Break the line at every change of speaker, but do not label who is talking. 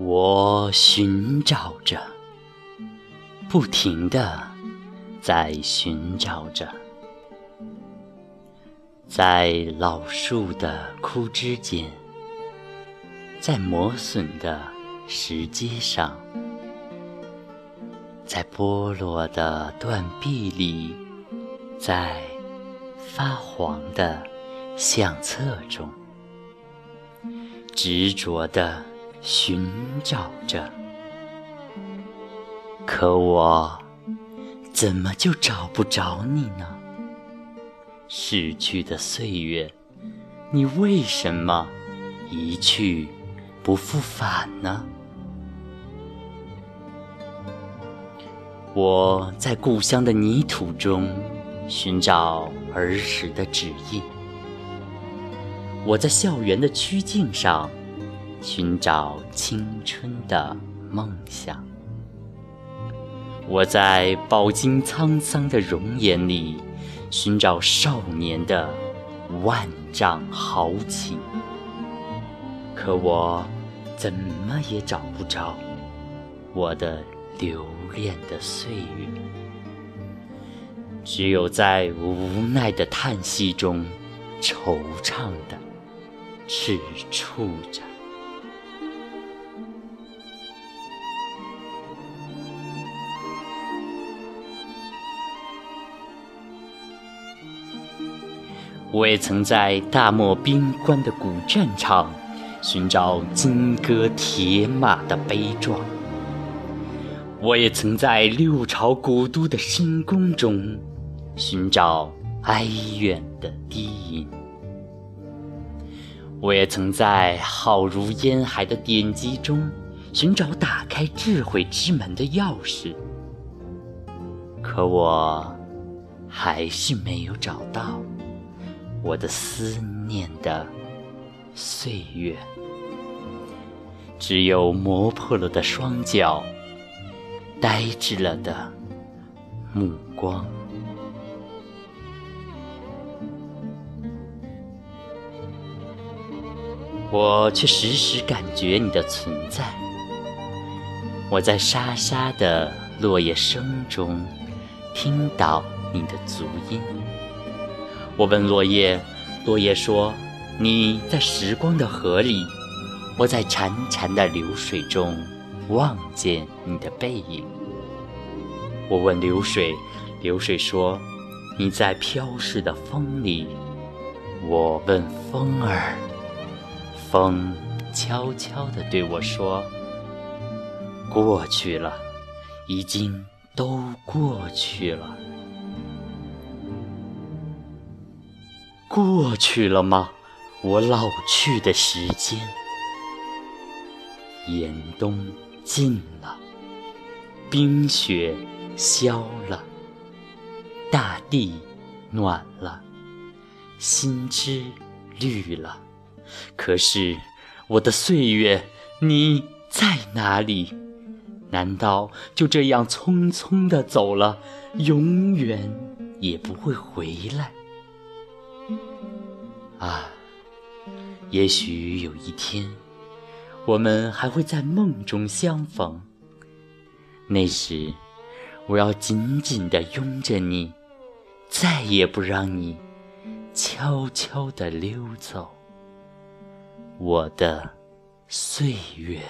我寻找着，不停的在寻找着，在老树的枯枝间，在磨损的石阶上，在剥落的断壁里，在发黄的相册中，执着的。寻找着，可我怎么就找不着你呢？逝去的岁月，你为什么一去不复返呢？我在故乡的泥土中寻找儿时的指印，我在校园的曲径上。寻找青春的梦想，我在饱经沧桑的容颜里寻找少年的万丈豪情，可我怎么也找不着我的留恋的岁月，只有在无奈的叹息中惆怅的踟蹰着。我也曾在大漠边关的古战场寻找金戈铁马的悲壮，我也曾在六朝古都的深宫中寻找哀怨的低吟，我也曾在浩如烟海的典籍中寻找打开智慧之门的钥匙，可我还是没有找到。我的思念的岁月，只有磨破了的双脚，呆滞了的目光。我却时时感觉你的存在。我在沙沙的落叶声中，听到你的足音。我问落叶，落叶说：“你在时光的河里，我在潺潺的流水中望见你的背影。”我问流水，流水说：“你在飘逝的风里。”我问风儿，风悄悄地对我说：“过去了，已经都过去了。”过去了吗？我老去的时间，严冬尽了，冰雪消了，大地暖了，新枝绿了。可是我的岁月，你在哪里？难道就这样匆匆的走了，永远也不会回来？啊，也许有一天，我们还会在梦中相逢。那时，我要紧紧地拥着你，再也不让你悄悄地溜走，我的岁月。